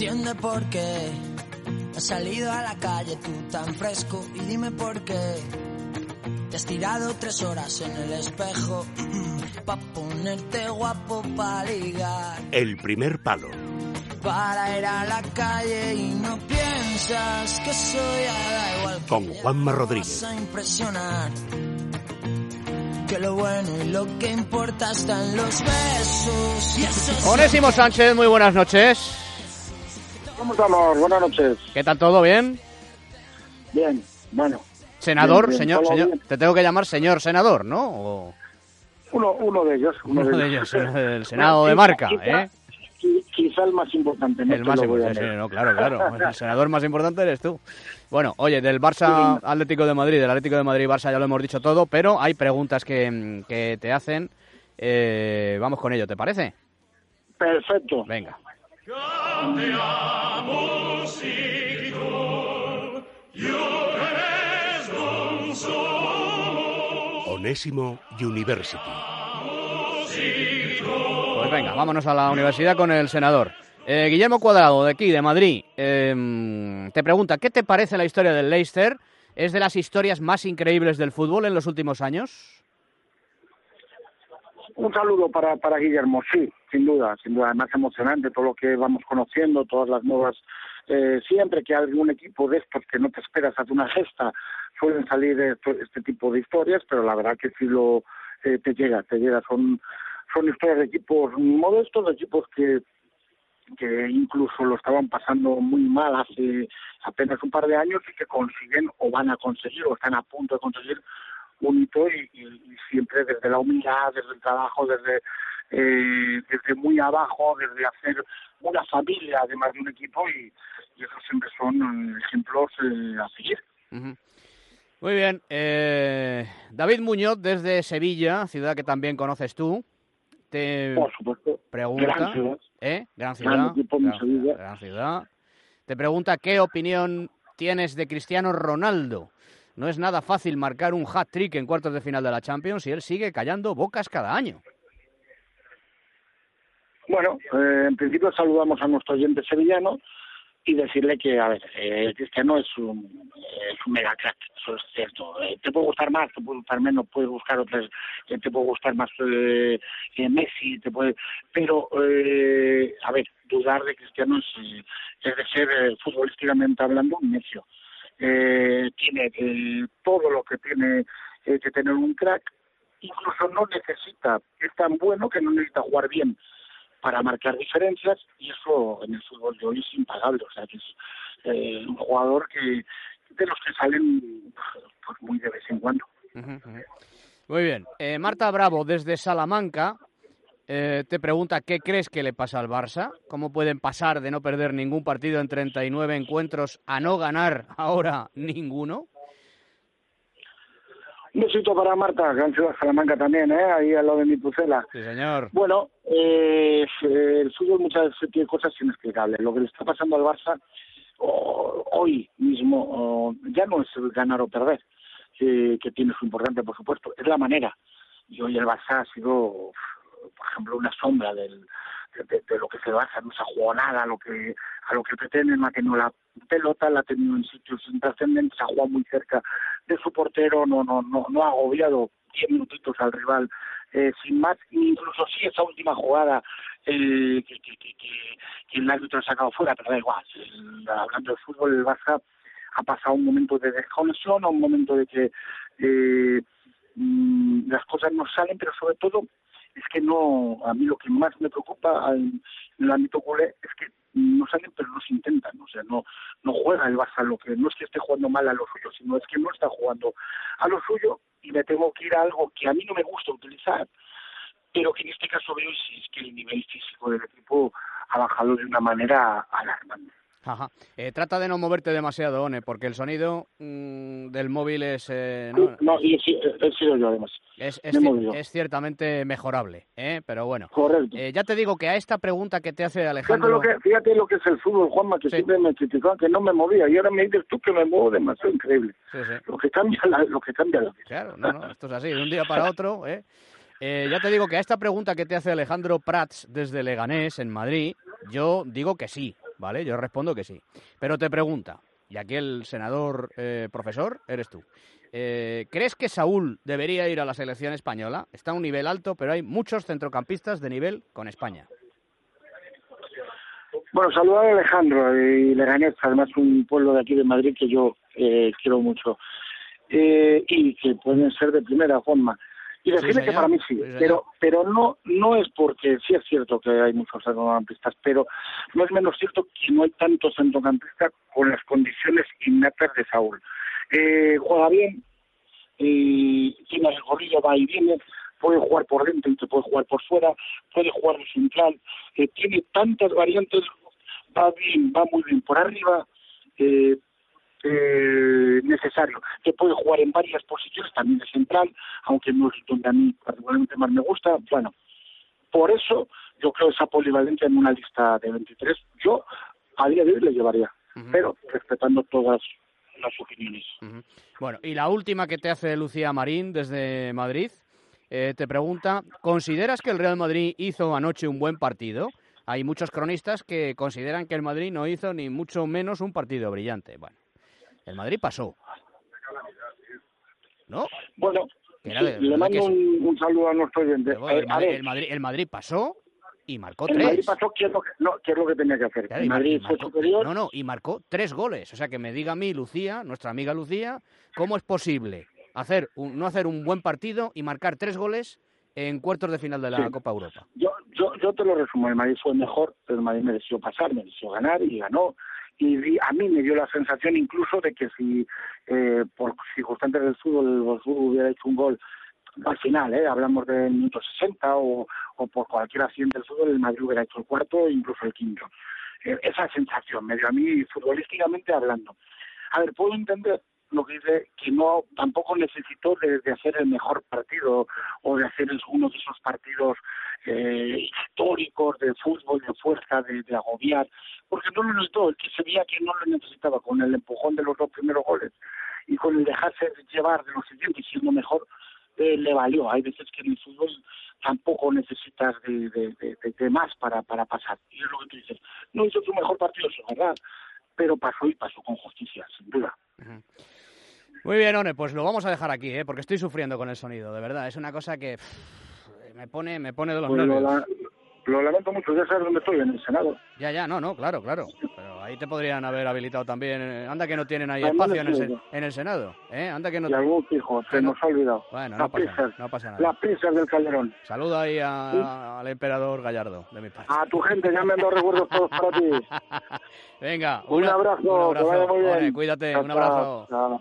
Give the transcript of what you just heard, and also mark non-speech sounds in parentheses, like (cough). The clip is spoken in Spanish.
entiende por qué has salido a la calle tú tan fresco y dime por qué te has tirado tres horas en el espejo (clears throat) pa ponerte guapo pa ligar El primer palo. para ir a la calle y no piensas que soy a da igual que Con Juanma Rodríguez. vas a impresionar que lo bueno y lo que importa está en los besos y eso es Onésimo Sánchez, muy buenas noches. ¿Cómo estamos? Buenas noches. ¿Qué tal todo? ¿Bien? Bien, bueno. Senador, Bien, bien, señor, señor. bien. Te tengo que llamar señor senador, ¿no? O Uno, uno de ellos. Uno, uno de ellos, del (laughs) Senado de Marca, quizá- ¿eh? qui- Quizá el más importante. No El más importante, sí, no, claro, claro. (laughs) El senador más importante eres tú. Bueno, oye, del Barça Atlético de Madrid, del Atlético de Madrid Barça ya lo hemos dicho todo, pero hay preguntas que, mm, que te hacen. Eh, vamos con ello, ¿te parece? Perfecto. Venga. Onésimo University. Pues venga, vámonos a la universidad con el senador. Eh, Guillermo Cuadrado, de aquí, de Madrid, eh, te pregunta, ¿qué te parece la historia del Leicester? ¿Es de las historias más increíbles del fútbol en los últimos años? Un saludo para, para Guillermo, sí, sin duda, sin duda. Además emocionante todo lo que vamos conociendo, todas las nuevas. eh, siempre que hay algún equipo de estos que no te esperas hace una gesta, suelen salir este tipo de historias, pero la verdad que sí lo eh, te llega, te llega. Son, son historias de equipos modestos, de equipos que que incluso lo estaban pasando muy mal hace apenas un par de años y que consiguen o van a conseguir o están a punto de conseguir un hito y, y- y siempre desde la humildad, desde el trabajo, desde eh, desde muy abajo, desde hacer una familia además de un equipo y, y esos siempre son ejemplos eh, a seguir. Muy bien. eh, David Muñoz, desde Sevilla, ciudad que también conoces tú, te Por supuesto, pregunta... gran ciudad. ¿Eh? Gran ciudad. gran ciudad. Te pregunta qué opinión tienes de Cristiano Ronaldo. No es nada fácil marcar un hat-trick en cuartos de final de la Champions y él sigue callando bocas cada año. Bueno, eh, en principio saludamos a nuestro oyente sevillano y decirle que, a ver, eh, Cristiano es un, es un mega crack, eso es cierto. Eh, te puede gustar más, te puede gustar menos, puedes buscar otras, eh, te puede gustar más eh, eh, Messi, te puede, pero, eh, a ver, dudar de Cristiano es, eh, es de ser eh, futbolísticamente hablando un necio. Eh, tiene eh, todo lo que tiene eh, que tener un crack, incluso no necesita, es tan bueno que no necesita jugar bien para marcar diferencias y eso en el fútbol de hoy es impagable, o sea que es eh, un jugador que de los que salen pues muy de vez en cuando. Muy bien. Marta Bravo, desde Salamanca, eh, te pregunta qué crees que le pasa al Barça. ¿Cómo pueden pasar de no perder ningún partido en 39 encuentros a no ganar ahora ninguno? Un besito para Marta, gran ciudad de Salamanca también, ¿eh? ahí al lado de mi Pucela. Sí, señor. Bueno, eh, el fútbol muchas veces tiene cosas inexplicables. Lo que le está pasando al Barça o- hoy mismo ya no es ganar o perder, eh, que tiene su importante, por supuesto, es la manera. Y hoy el Barça ha sido, por ejemplo, una sombra del, de, lo que se Barça, no se nada a lo que a lo que pretende, no ha tenido la pelota, la ha tenido en sitios intrascendentes, ha jugado muy cerca de su portero, no no no, no ha agobiado 10 minutitos al rival eh, sin más, incluso sí esa última jugada eh, que, que, que, que- que el árbitro ha sacado fuera, pero da igual, hablando de fútbol, el Barça ha pasado un momento de desconexión, un momento de que eh, mm, las cosas no salen, pero sobre todo es que no, a mí lo que más me preocupa en, el ámbito culé es que no salen pero no se intentan, o sea, no, no juega el Barça lo que no es que esté jugando mal a lo suyo, sino es que no está jugando a lo suyo y me tengo que ir a algo que a mí no me gusta utilizar, pero que en este caso veo es, es que el nivel físico del equipo ha bajado de una manera alarmante. Ajá. Eh, trata de no moverte demasiado, One, porque el sonido mm, del móvil es, eh, no, No, y he, si- he sido yo además. es, es ci- es ciertamente mejorable, ¿eh? pero bueno. Correcto. Eh, ya te digo que a esta pregunta que te hace Fíjate Alejandro... lo, que, fíjate lo que es el fútbol, Juanma, que Sí. siempre me criticaban que no me movía y ahora me dices tú que me muevo demasiado increíble. Sí, sí. Lo que cambia la, lo que cambia la vida. Claro, no, no, esto es así, de un día para otro. ¿eh? Eh, ya te digo que a esta pregunta que te hace Alejandro Prats desde Leganés, en Madrid, yo digo que sí. ¿Vale? Yo respondo que sí. Pero te pregunta, y aquí el senador eh, profesor eres tú. Eh, ¿Crees que Saúl debería ir a la selección española? Está a un nivel alto, pero hay muchos centrocampistas de nivel con España. Bueno, saludar a Alejandro y Leganés, además un pueblo de aquí de Madrid que yo eh, quiero mucho eh, y que pueden ser de primera forma. Y decirle que para mí sí, pero pero no no es porque sí es cierto que hay muchos centrocampistas, pero no es menos cierto que no hay tantos centrocampistas con las condiciones innatas de Saúl. Eh, juega bien, y tiene el gorrillo, va y viene, puede jugar por dentro y te puede jugar por fuera, puede jugar de central, eh, tiene tantas variantes, va bien, va muy bien por arriba, eh, eh, necesario, que puede jugar en varias posiciones, también de central, aunque no es donde a mí particularmente más me gusta, bueno, por eso yo creo esa polivalencia en una lista de 23, yo a día de hoy le llevaría, pero respetando todas las opiniones. Bueno, y la última que te hace Lucía Marín desde Madrid, eh, te pregunta, ¿consideras que el Real Madrid hizo anoche un buen partido? Hay muchos cronistas que consideran que el Madrid no hizo ni mucho menos un partido brillante. Bueno, el Madrid pasó. ¿No? Bueno, le mando un, saludo a nuestro oyente. el, Madrid, el, Madrid, pasó y marcó el tres. Madrid pasó, ¿qué es, lo que, no, ¿qué es lo que tenía que hacer? el Madrid fue superior. No, no, y marcó tres goles. O sea, que me diga a mí, Lucía, nuestra amiga Lucía, ¿cómo es posible hacer un, no hacer un buen partido y marcar tres goles en cuartos de final de la Copa Europa? Yo, yo, yo te lo resumo. El Madrid fue mejor, pero el Madrid mereció pasar, mereció ganar y ganó y a mí me dio la sensación incluso de que si eh, por circunstancias del fútbol el fútbol hubiera hecho un gol al final, ¿eh? hablamos del minuto 60 o, o por cualquier accidente del fútbol, el Madrid hubiera hecho el cuarto e incluso el quinto. Eh, esa sensación me dio a mí futbolísticamente hablando. A ver, puedo entender lo que dice que no tampoco necesitó de, hacer el mejor partido o de hacer uno de esos partidos eh, históricos de fútbol, de fuerza, de, de, agobiar, porque no lo necesitó, el que se veía que no lo necesitaba con el empujón de los dos primeros goles y con el dejarse llevar de los siguientes siendo mejor, eh, le valió. Hay veces que en el fútbol tampoco necesitas de, de, de, más para, para pasar. Y es lo que tú dices. No hizo su mejor partido, es verdad, pero pasó y pasó con justicia, sin duda. Muy bien, One, pues lo vamos a dejar aquí, ¿eh? porque estoy sufriendo con el sonido, de verdad. Es una cosa que me pone me pone de los pues nervios. Lo, lamento mucho, ya sabes dónde estoy, en el Senado. Ya, ya, no, no, claro, claro. Pero ahí te podrían haber habilitado también. Eh, anda que no tienen ahí espacio en el, en el, Senado. ¿eh? Anda que no... Y algún hijo, se nos ha olvidado. Bueno, no pasa, no pasa, nada. Las prisas del Calderón. Saluda ahí al emperador Gallardo, de mi parte. A tu gente, ya me han dado recuerdos todos para ti. (laughs) Venga. Un abrazo, un abrazo. que vaya muy bien. cuídate, un abrazo. Chao.